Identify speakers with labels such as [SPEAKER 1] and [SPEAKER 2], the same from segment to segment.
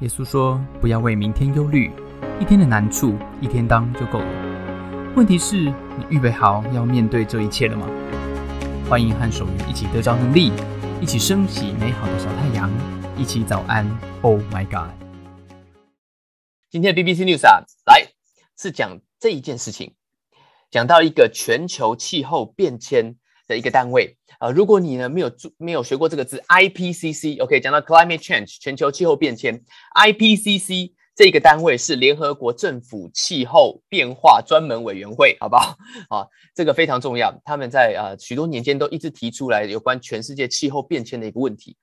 [SPEAKER 1] 耶稣说：“不要为明天忧虑，一天的难处一天当就够了。问题是，你预备好要面对这一切了吗？”欢迎和守愚一起得着能力，一起升起美好的小太阳，一起早安。Oh my God！
[SPEAKER 2] 今天的 BBC News 啊，来是讲这一件事情，讲到一个全球气候变迁的一个单位。啊，如果你呢没有注没有学过这个字，IPCC，OK，讲到 climate change 全球气候变迁，IPCC 这个单位是联合国政府气候变化专门委员会，好不好？啊，这个非常重要，他们在啊许多年间都一直提出来有关全世界气候变迁的一个问题，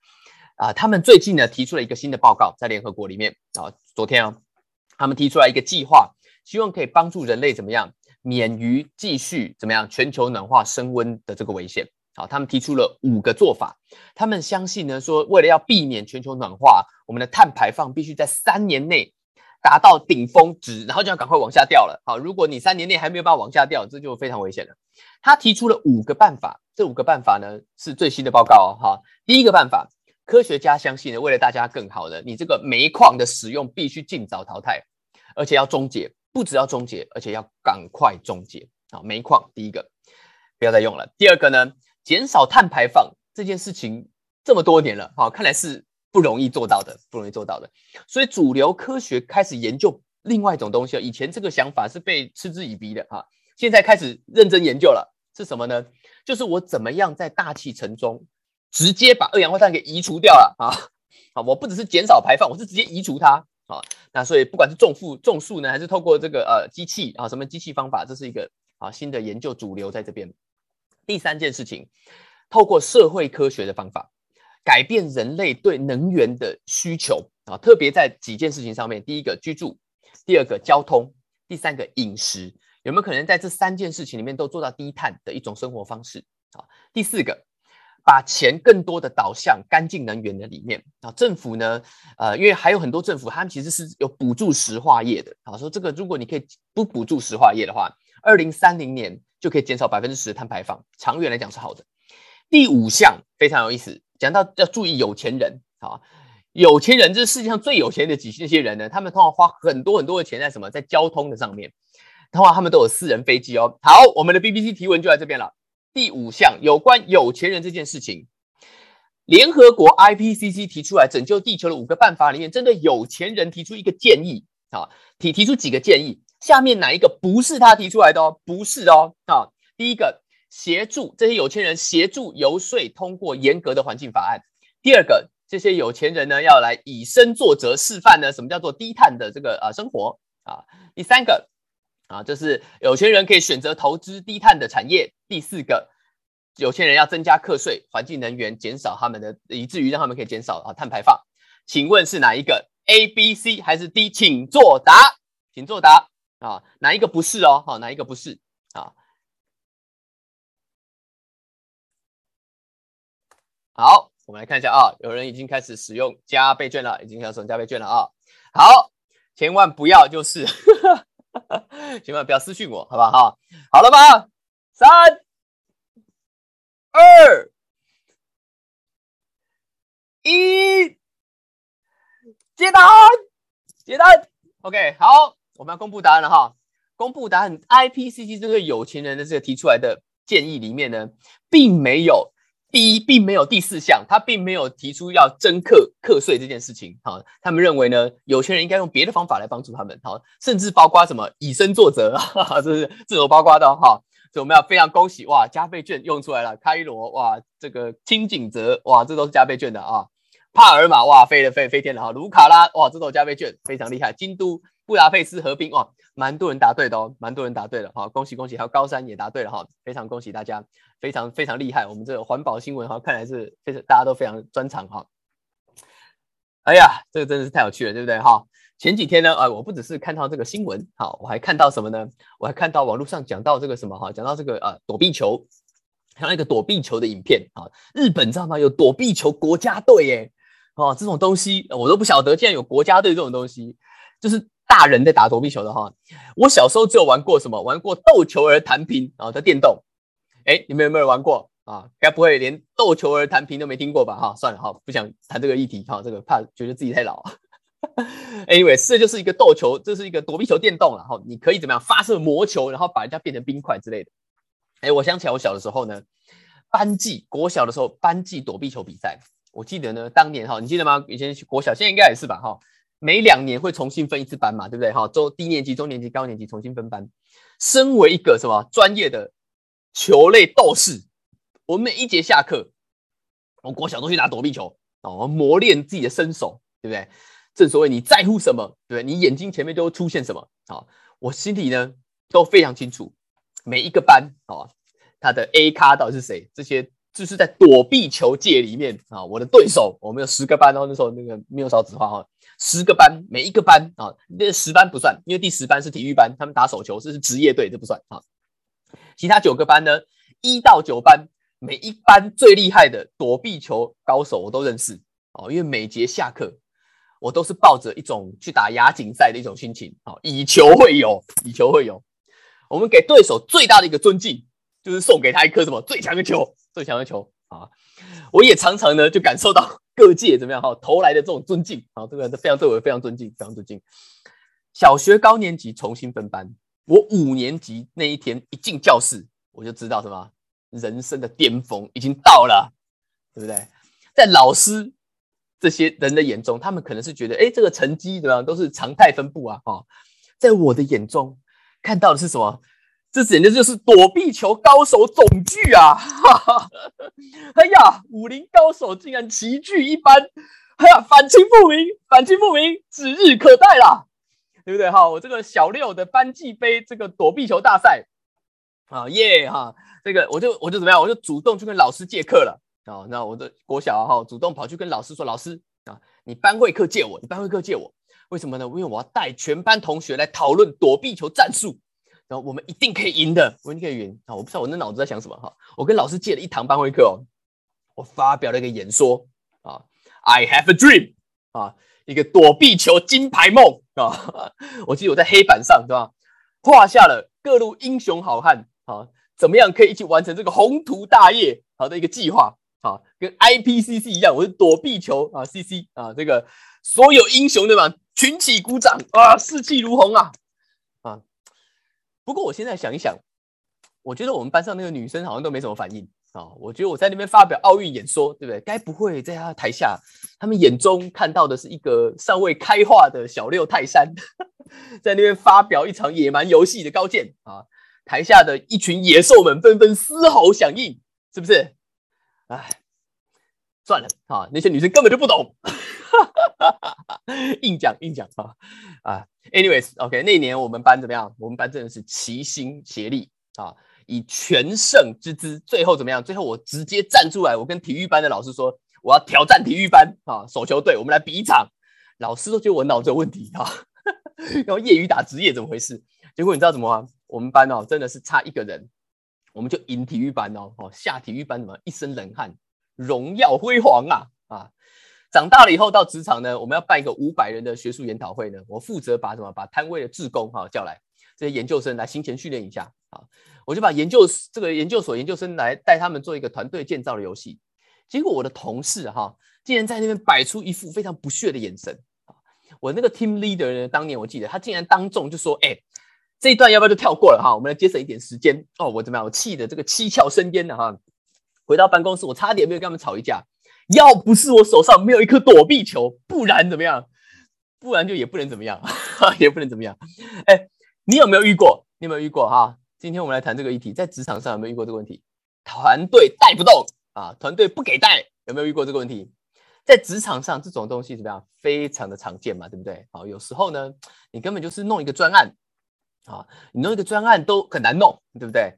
[SPEAKER 2] 啊，他们最近呢提出了一个新的报告，在联合国里面啊，昨天啊，他们提出来一个计划，希望可以帮助人类怎么样免于继续怎么样全球暖化升温的这个危险。好，他们提出了五个做法。他们相信呢，说为了要避免全球暖化，我们的碳排放必须在三年内达到顶峰值，然后就要赶快往下掉了。好，如果你三年内还没有办法往下掉，这就非常危险了。他提出了五个办法，这五个办法呢是最新的报告哦。哈，第一个办法，科学家相信呢，为了大家更好的，你这个煤矿的使用必须尽早淘汰，而且要终结，不只要终结，而且要赶快终结。好，煤矿第一个不要再用了。第二个呢？减少碳排放这件事情这么多年了，好，看来是不容易做到的，不容易做到的。所以主流科学开始研究另外一种东西了以前这个想法是被嗤之以鼻的，哈，现在开始认真研究了。是什么呢？就是我怎么样在大气层中直接把二氧化碳给移除掉了啊？好，我不只是减少排放，我是直接移除它啊。那所以不管是种树种树呢，还是透过这个呃机器啊，什么机器方法，这是一个啊新的研究主流在这边。第三件事情，透过社会科学的方法改变人类对能源的需求啊，特别在几件事情上面。第一个居住，第二个交通，第三个饮食，有没有可能在这三件事情里面都做到低碳的一种生活方式啊？第四个，把钱更多的导向干净能源的里面啊。政府呢，呃，因为还有很多政府，他们其实是有补助石化业的啊。说这个，如果你可以不补助石化业的话，二零三零年。就可以减少百分之十碳排放，长远来讲是好的。第五项非常有意思，讲到要注意有钱人啊，有钱人这是世界上最有钱的几这些人呢，他们通常花很多很多的钱在什么，在交通的上面，通常他们都有私人飞机哦。好，我们的 BBC 提文就在这边了。第五项有关有钱人这件事情，联合国 IPCC 提出来拯救地球的五个办法里面，针对有钱人提出一个建议啊，提提出几个建议。下面哪一个不是他提出来的哦？不是哦，啊，第一个协助这些有钱人协助游说通过严格的环境法案。第二个，这些有钱人呢要来以身作则示范呢，什么叫做低碳的这个呃生活啊？第三个啊，就是有钱人可以选择投资低碳的产业。第四个，有钱人要增加课税，环境能源减少他们的，以至于让他们可以减少啊碳排放。请问是哪一个？A、B、C 还是 D？请作答，请作答。啊，哪一个不是哦？好，哪一个不是？啊，好，我们来看一下啊，有人已经开始使用加倍券了，已经开始使用加倍券了啊。好，千万不要就是，千万不要私信我，好不好？哈，好了吗？三、二、一，接单，接单，OK，好。我们要公布答案了哈！公布答案，IPCC 这个有钱人的这个提出来的建议里面呢，并没有第一，并没有第四项，他并没有提出要征课课税这件事情。哈，他们认为呢，有钱人应该用别的方法来帮助他们。好，甚至包括什么以身作则，哈哈这是这种包括的哈。所以我们要非常恭喜哇，加倍券用出来了，开罗哇，这个清景泽哇，这都是加倍券的啊。帕尔马哇，飞了飞飞天了哈。卢卡拉哇，这都加倍券，非常厉害。京都。布达佩斯合并哇，蛮多人答对的哦，蛮多人答对了哈，恭喜恭喜！还有高山也答对了哈，非常恭喜大家，非常非常厉害。我们这个环保新闻哈，看来是非常大家都非常专长哈。哎呀，这个真的是太有趣了，对不对哈？前几天呢，啊，我不只是看到这个新闻，好，我还看到什么呢？我还看到网络上讲到这个什么哈，讲到这个呃躲避球，像一个躲避球的影片啊。日本知道吗？有躲避球国家队耶，哦，这种东西我都不晓得，竟然有国家队这种东西，就是。大人在打躲避球的哈，我小时候只有玩过什么？玩过斗球儿弹屏啊的电动。哎，你们有没有玩过啊？该不会连斗球儿弹屏都没听过吧？哈，算了哈，不想谈这个议题哈，这个怕觉得自己太老。Anyway，这就是一个斗球，这是一个躲避球电动了哈。你可以怎么样发射魔球，然后把人家变成冰块之类的。哎，我想起来我小的时候呢，班级国小的时候班级躲避球比赛，我记得呢，当年哈，你记得吗？以前国小，现在应该也是吧哈。每两年会重新分一次班嘛，对不对哈？中低年级、中年级、高年级重新分班。身为一个什么专业的球类斗士，我每一节下课，我国小都去打躲避球哦，磨练自己的身手，对不对？正所谓你在乎什么，对不对？你眼睛前面都会出现什么啊？我心里呢都非常清楚，每一个班啊，他的 A 咖到底是谁？这些就是在躲避球界里面啊，我的对手，我们有十个班哦，那时候那个没有少子化哈，十个班，每一个班啊，那十班不算，因为第十班是体育班，他们打手球，这是职业队，这不算啊。其他九个班呢，一到九班，每一班最厉害的躲避球高手我都认识哦，因为每节下课。我都是抱着一种去打亚锦赛的一种心情，好，以球会友，以球会友。我们给对手最大的一个尊敬，就是送给他一颗什么最强的球，最强的球啊！我也常常呢就感受到各界怎么样哈投来的这种尊敬，啊，这个非常对我非常尊敬，非常尊敬。小学高年级重新分班，我五年级那一天一进教室，我就知道什么人生的巅峰已经到了，对不对？在老师。这些人的眼中，他们可能是觉得，哎，这个成绩怎么样，都是常态分布啊，哈，在我的眼中，看到的是什么？这简直就是躲避球高手总聚啊！哈哈，哎呀，武林高手竟然齐聚一班，哎呀，反清复明，反清复明指日可待啦，对不对？哈，我这个小六的班级杯这个躲避球大赛，啊耶哈，这个我就我就怎么样，我就主动去跟老师借课了。啊，那我的国小哈主动跑去跟老师说：“老师啊，你班会课借我，你班会课借我，为什么呢？因为我要带全班同学来讨论躲避球战术，然后我们一定可以赢的，我一定可以赢啊！我不知道我那脑子在想什么哈。我跟老师借了一堂班会课哦，我发表了一个演说啊，I have a dream 啊，一个躲避球金牌梦啊！我记得我在黑板上对吧，画下了各路英雄好汉啊，怎么样可以一起完成这个宏图大业好的一个计划。”啊，跟 IPCC 一样，我是躲避球啊，CC 啊，这个所有英雄对吧？群起鼓掌啊，士气如虹啊！不过我现在想一想，我觉得我们班上那个女生好像都没什么反应啊。我觉得我在那边发表奥运演说，对不对？该不会在她台下，他们眼中看到的是一个尚未开化的小六泰山，在那边发表一场野蛮游戏的高见啊？台下的一群野兽们纷纷嘶吼响应，是不是？哎，算了啊，那些女生根本就不懂，硬讲硬讲啊啊！Anyways，OK，那年我们班怎么样？我们班真的是齐心协力啊，以全胜之姿，最后怎么样？最后我直接站出来，我跟体育班的老师说，我要挑战体育班啊，手球队，我们来比一场。老师都觉得我脑子有问题啊，然后业余打职业怎么回事？结果你知道怎么吗？我们班哦，真的是差一个人。我们就赢体育班哦，哦下体育班怎么一身冷汗，荣耀辉煌啊啊！长大了以后到职场呢，我们要办一个五百人的学术研讨会呢，我负责把什么把摊位的志工哈叫来，这些研究生来行前训练一下啊，我就把研究这个研究所研究生来带他们做一个团队建造的游戏。结果我的同事哈竟然在那边摆出一副非常不屑的眼神！我那个 team leader 呢，当年我记得他竟然当众就说：“哎。”这一段要不要就跳过了哈？我们来节省一点时间哦。我怎么样？我气的这个七窍生烟的哈。回到办公室，我差点没有跟他们吵一架。要不是我手上没有一颗躲避球，不然怎么样？不然就也不能怎么样，也不能怎么样。哎，你有没有遇过？你有没有遇过哈？今天我们来谈这个议题，在职场上有没有遇过这个问题？团队带不动啊，团队不给带，有没有遇过这个问题？在职场上这种东西怎么样？非常的常见嘛，对不对？好，有时候呢，你根本就是弄一个专案。啊，你弄一个专案都很难弄，对不对？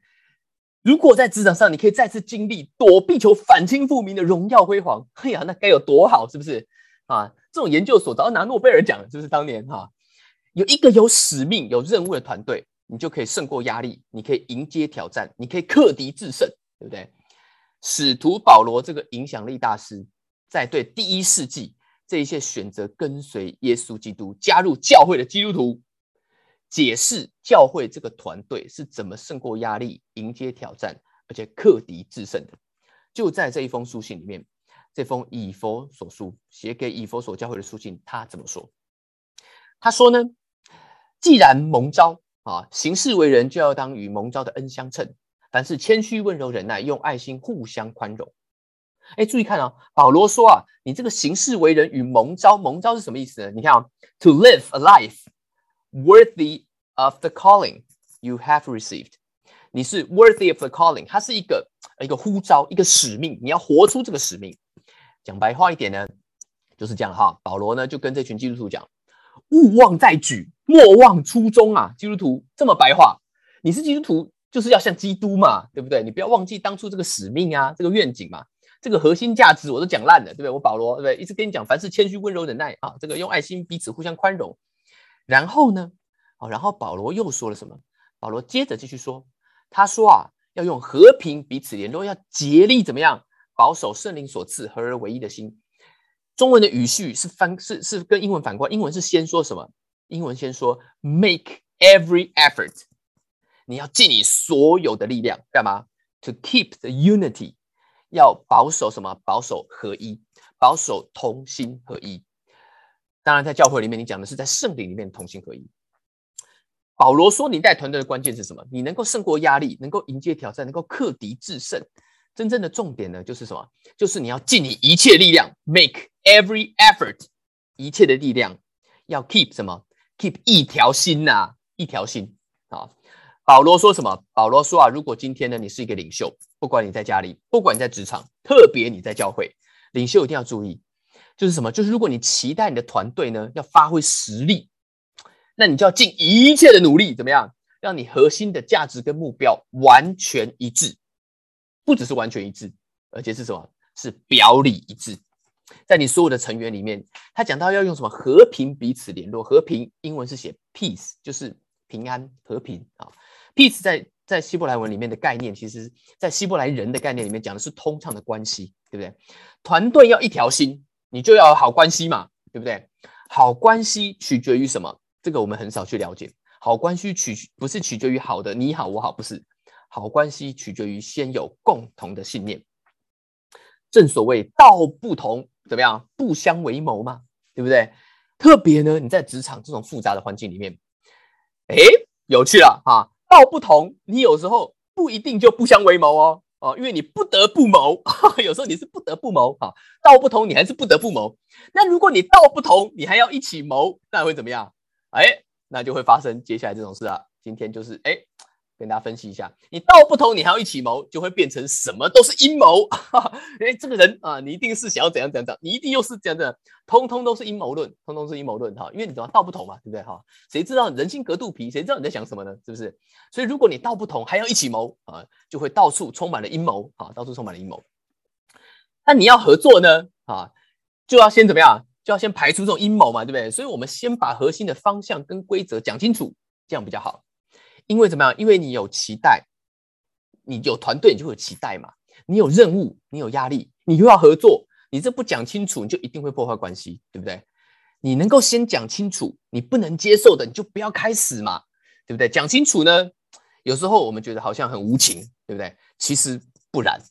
[SPEAKER 2] 如果在职场上你可以再次经历躲避球反清复明的荣耀辉煌，哎呀，那该有多好，是不是？啊，这种研究所早要拿诺贝尔奖了，是不是？当年哈，有一个有使命、有任务的团队，你就可以胜过压力，你可以迎接挑战，你可以克敌制胜，对不对？使徒保罗这个影响力大师，在对第一世纪这一些选择跟随耶稣基督、加入教会的基督徒。解释教会这个团队是怎么胜过压力、迎接挑战，而且克敌制胜的，就在这一封书信里面。这封以佛所书写给以佛所教会的书信，他怎么说？他说呢，既然蒙召啊，行事为人就要当与蒙召的恩相称，凡是谦虚、温柔、忍耐，用爱心互相宽容。哎，注意看啊，保罗说啊，你这个行事为人与蒙召，蒙召是什么意思呢？你看啊，to live a life worthy of the calling you have received，你是 worthy of the calling，它是一个一个呼召，一个使命，你要活出这个使命。讲白话一点呢，就是这样哈。保罗呢就跟这群基督徒讲，勿忘在举，莫忘初衷啊。基督徒这么白话，你是基督徒就是要像基督嘛，对不对？你不要忘记当初这个使命啊，这个愿景嘛。这个核心价值我都讲烂了，对不对？我保罗，对不对？一直跟你讲，凡事谦虚、温柔、忍耐啊，这个用爱心彼此互相宽容。然后呢，哦，然后保罗又说了什么？保罗接着继续说，他说啊，要用和平彼此联络，要竭力怎么样保守圣灵所赐合而为一的心。中文的语序是翻是是跟英文反过，英文是先说什么？英文先说 make every effort，你要尽你所有的力量干嘛？To keep the unity。要保守什么？保守合一，保守同心合一。当然，在教会里面，你讲的是在圣灵里面同心合一。保罗说，你带团队的关键是什么？你能够胜过压力，能够迎接挑战，能够克敌制胜。真正的重点呢，就是什么？就是你要尽你一切力量，make every effort，一切的力量要 keep 什么？keep 一条心呐，一条心啊。保罗说什么？保罗说啊，如果今天呢，你是一个领袖，不管你在家里，不管你在职场，特别你在教会，领袖一定要注意，就是什么？就是如果你期待你的团队呢要发挥实力，那你就要尽一切的努力，怎么样，让你核心的价值跟目标完全一致，不只是完全一致，而且是什么？是表里一致。在你所有的成员里面，他讲到要用什么和平彼此联络，和平英文是写 peace，就是平安和平啊。peace 在在希伯来文里面的概念，其实在希伯来人的概念里面讲的是通畅的关系，对不对？团队要一条心，你就要有好关系嘛，对不对？好关系取决于什么？这个我们很少去了解。好关系取不是取决于好的你好我好，不是。好关系取决于先有共同的信念。正所谓道不同，怎么样？不相为谋嘛，对不对？特别呢，你在职场这种复杂的环境里面，哎，有趣了哈。道不同，你有时候不一定就不相为谋哦哦，因为你不得不谋，有时候你是不得不谋啊。道不同，你还是不得不谋。那如果你道不同，你还要一起谋，那会怎么样？哎，那就会发生接下来这种事啊。今天就是哎。跟大家分析一下，你道不同，你还要一起谋，就会变成什么都是阴谋。哎，这个人啊，你一定是想要怎样怎样怎样，你一定又是这样的，通通都是阴谋论，通通是阴谋论哈。因为你怎么道不同嘛，对不对哈？谁知道人心隔肚皮，谁知道你在想什么呢？是不是？所以如果你道不同，还要一起谋啊，就会到处充满了阴谋啊，到处充满了阴谋。那你要合作呢啊，就要先怎么样？就要先排除这种阴谋嘛，对不对？所以我们先把核心的方向跟规则讲清楚，这样比较好。因为怎么样？因为你有期待，你有团队，你就会有期待嘛。你有任务，你有压力，你又要合作，你这不讲清楚，你就一定会破坏关系，对不对？你能够先讲清楚，你不能接受的，你就不要开始嘛，对不对？讲清楚呢，有时候我们觉得好像很无情，对不对？其实不然，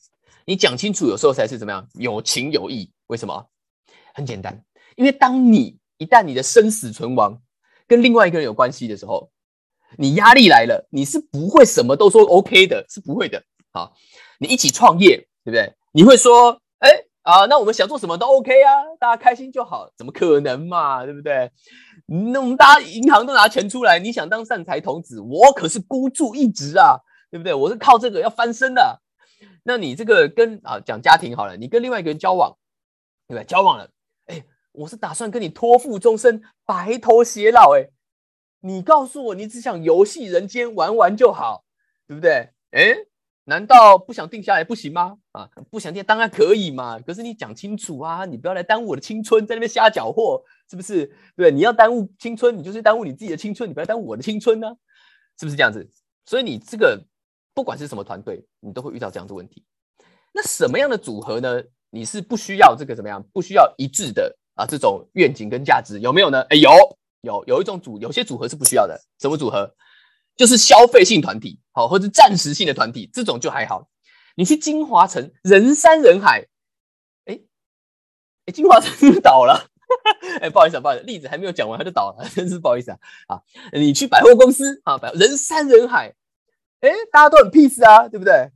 [SPEAKER 2] 你讲清楚，有时候才是怎么样有情有义。为什么？很简单，因为当你一旦你的生死存亡跟另外一个人有关系的时候。你压力来了，你是不会什么都说 OK 的，是不会的。好，你一起创业，对不对？你会说，哎啊，那我们想做什么都 OK 啊，大家开心就好，怎么可能嘛，对不对？那我们大家银行都拿钱出来，你想当善财童子，我可是孤注一掷啊，对不对？我是靠这个要翻身的。那你这个跟啊讲家庭好了，你跟另外一个人交往，对不对？交往了，哎，我是打算跟你托付终身，白头偕老，哎。你告诉我，你只想游戏人间玩玩就好，对不对？哎，难道不想定下来不行吗？啊，不想定当然可以嘛。可是你讲清楚啊，你不要来耽误我的青春，在那边瞎搅和，是不是？对，你要耽误青春，你就是耽误你自己的青春，你不要耽误我的青春呢，是不是这样子？所以你这个不管是什么团队，你都会遇到这样的问题。那什么样的组合呢？你是不需要这个怎么样？不需要一致的啊，这种愿景跟价值有没有呢？哎，有。有有一种组，有些组合是不需要的。什么组合？就是消费性团体，好，或者暂时性的团体，这种就还好。你去金华城，人山人海，哎哎，金华城是不是倒了？哎，不好意思，不好意思，例子还没有讲完他就倒了，真是不好意思啊。啊，你去百货公司啊，百人山人海，哎，大家都很 peace 啊，对不对？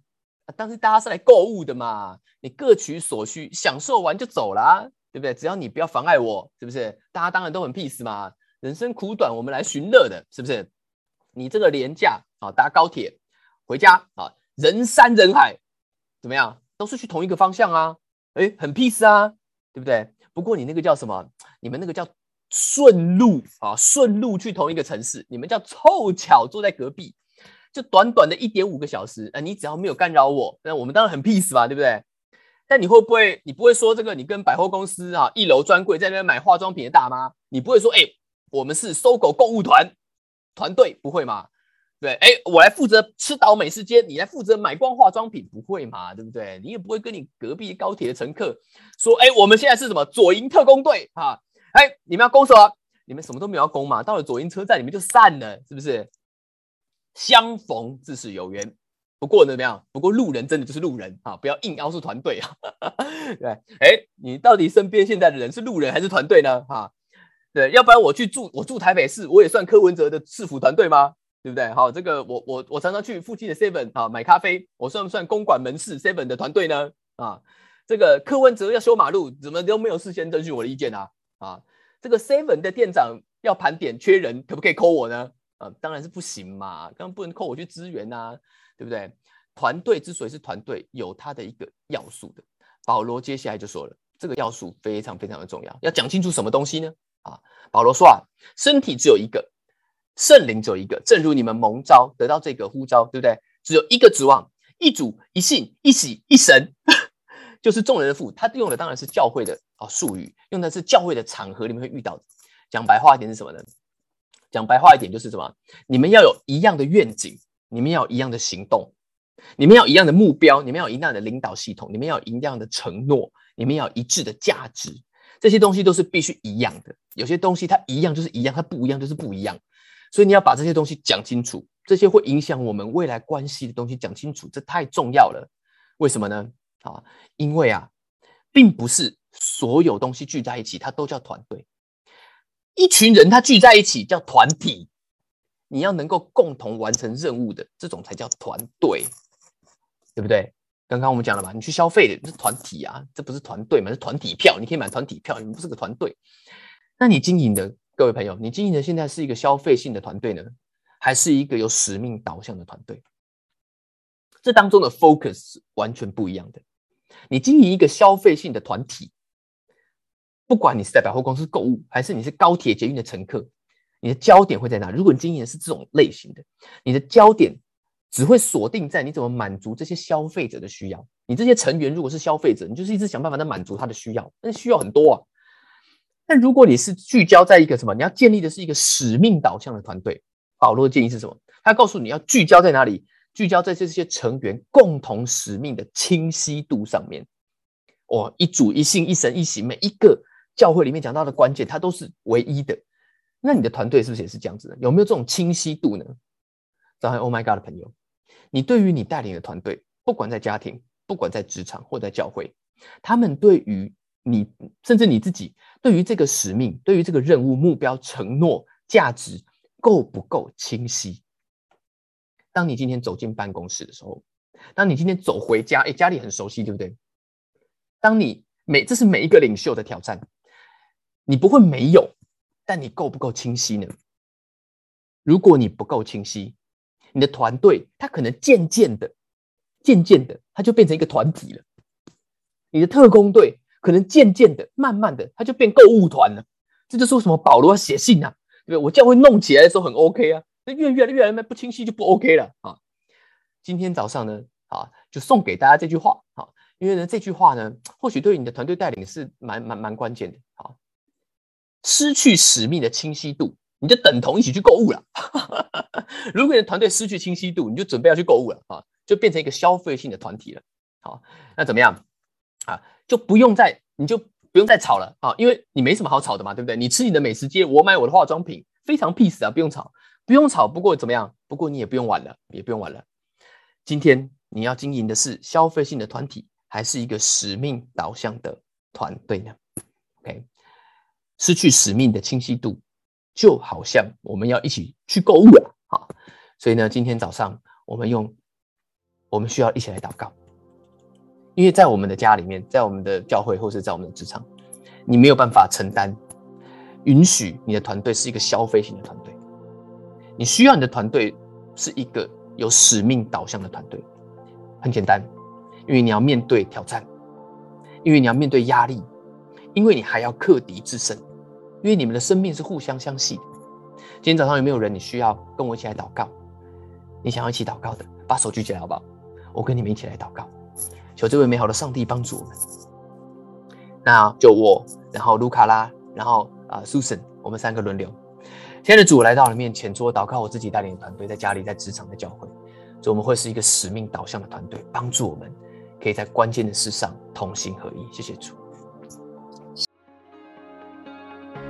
[SPEAKER 2] 但是大家是来购物的嘛，你各取所需，享受完就走啦，对不对？只要你不要妨碍我，是不是？大家当然都很 peace 嘛。人生苦短，我们来寻乐的，是不是？你这个廉价啊，搭高铁回家啊，人山人海，怎么样？都是去同一个方向啊，哎，很 peace 啊，对不对？不过你那个叫什么？你们那个叫顺路啊，顺路去同一个城市，你们叫凑巧坐在隔壁，就短短的一点五个小时，呃，你只要没有干扰我，那我们当然很 peace 吧，对不对？但你会不会，你不会说这个？你跟百货公司啊，一楼专柜在那边买化妆品的大妈，你不会说，哎，我们是搜狗购物团团队，不会吗？对，哎，我来负责吃岛美食街，你来负责买光化妆品，不会嘛？对不对？你也不会跟你隔壁高铁的乘客说，哎，我们现在是什么左营特工队啊？哎，你们要攻什么？你们什么都没有要攻嘛？到了左营车站，你们就散了，是不是？相逢自是有缘。不过怎么样？不过路人真的就是路人啊，不要硬凹是团队啊。对，哎，你到底身边现在的人是路人还是团队呢？哈，对，要不然我去住，我住台北市，我也算柯文哲的市府团队吗？对不对？好，这个我我我常常去附近的 Seven 啊买咖啡，我算不算公馆门市 Seven 的团队呢？啊，这个柯文哲要修马路，怎么都没有事先征询我的意见啊？啊，这个 Seven 的店长要盘点缺人，可不可以扣我呢？啊，当然是不行嘛，刚刚不能扣我去支援呐，对不对？团队之所以是团队，有它的一个要素的。保罗接下来就说了，这个要素非常非常的重要，要讲清楚什么东西呢？啊，保罗说啊，身体只有一个。圣灵只有一个，正如你们蒙召得到这个呼召，对不对？只有一个指望，一主一信一喜一神，就是众人的父。他用的当然是教会的哦术语，用的是教会的场合里面会遇到的。讲白话一点是什么呢？讲白话一点就是什么？你们要有一样的愿景，你们要有一样的行动，你们要一样的目标，你们要有一样的领导系统，你们要有一样的承诺，你们要一致的价值。这些东西都是必须一样的。有些东西它一样就是一样，它不一样就是不一样。所以你要把这些东西讲清楚，这些会影响我们未来关系的东西讲清楚，这太重要了。为什么呢？啊，因为啊，并不是所有东西聚在一起，它都叫团队。一群人他聚在一起叫团体，你要能够共同完成任务的这种才叫团队，对不对？刚刚我们讲了吧，你去消费的是团体啊，这不是团队嘛？是团体票，你可以买团体票，你们不是个团队。那你经营的？各位朋友，你经营的现在是一个消费性的团队呢，还是一个有使命导向的团队？这当中的 focus 完全不一样的。你经营一个消费性的团体，不管你是在百货公司购物，还是你是高铁捷运的乘客，你的焦点会在哪？如果你经营的是这种类型的，你的焦点只会锁定在你怎么满足这些消费者的需要。你这些成员如果是消费者，你就是一直想办法在满足他的需要，那需要很多啊。但如果你是聚焦在一个什么，你要建立的是一个使命导向的团队。保罗的建议是什么？他告诉你要聚焦在哪里？聚焦在这些成员共同使命的清晰度上面。哦，一主一信一神一喜，每一个教会里面讲到的关键，它都是唯一的。那你的团队是不是也是这样子的？有没有这种清晰度呢？早上 Oh my God 的朋友，你对于你带领的团队，不管在家庭，不管在职场或在教会，他们对于你甚至你自己对于这个使命、对于这个任务、目标、承诺、价值够不够清晰？当你今天走进办公室的时候，当你今天走回家，哎，家里很熟悉，对不对？当你每这是每一个领袖的挑战，你不会没有，但你够不够清晰呢？如果你不够清晰，你的团队他可能渐渐的、渐渐的，他就变成一个团体了。你的特工队。可能渐渐的、慢慢的，他就变购物团了。这就是为什么保罗要写信啊，对不对？我教会弄起来的时候很 OK 啊，那越越来越来越不清晰就不 OK 了啊。今天早上呢，啊，就送给大家这句话啊，因为呢这句话呢，或许对你的团队带领是蛮蛮蛮关键的啊。失去使命的清晰度，你就等同一起去购物了。如果你的团队失去清晰度，你就准备要去购物了啊，就变成一个消费性的团体了。好，那怎么样啊？就不用再，你就不用再吵了啊，因为你没什么好吵的嘛，对不对？你吃你的美食街，我买我的化妆品，非常 peace 啊，不用吵，不用吵。不过怎么样？不过你也不用玩了，也不用玩了。今天你要经营的是消费性的团体，还是一个使命导向的团队呢？OK，失去使命的清晰度，就好像我们要一起去购物了啊！所以呢，今天早上我们用，我们需要一起来祷告，因为在我们的家里面，在我们的教会或是在我们的职场，你没有办法承担，允许你的团队是一个消费型的团队，你需要你的团队是一个有使命导向的团队。很简单，因为你要面对挑战，因为你要面对压力，因为你还要克敌制胜，因为你们的生命是互相相系的。今天早上有没有人你需要跟我一起来祷告？你想要一起祷告的，把手举起来好不好？我跟你们一起来祷告，求这位美好的上帝帮助我们。那就我，然后卢卡拉，然后啊，Susan，我们三个轮流。亲爱的主来到了面前，做祷告，我自己带领团队，在家里，在职场，在教会。所以我们会是一个使命导向的团队，帮助我们可以在关键的事上同心合一。谢谢主，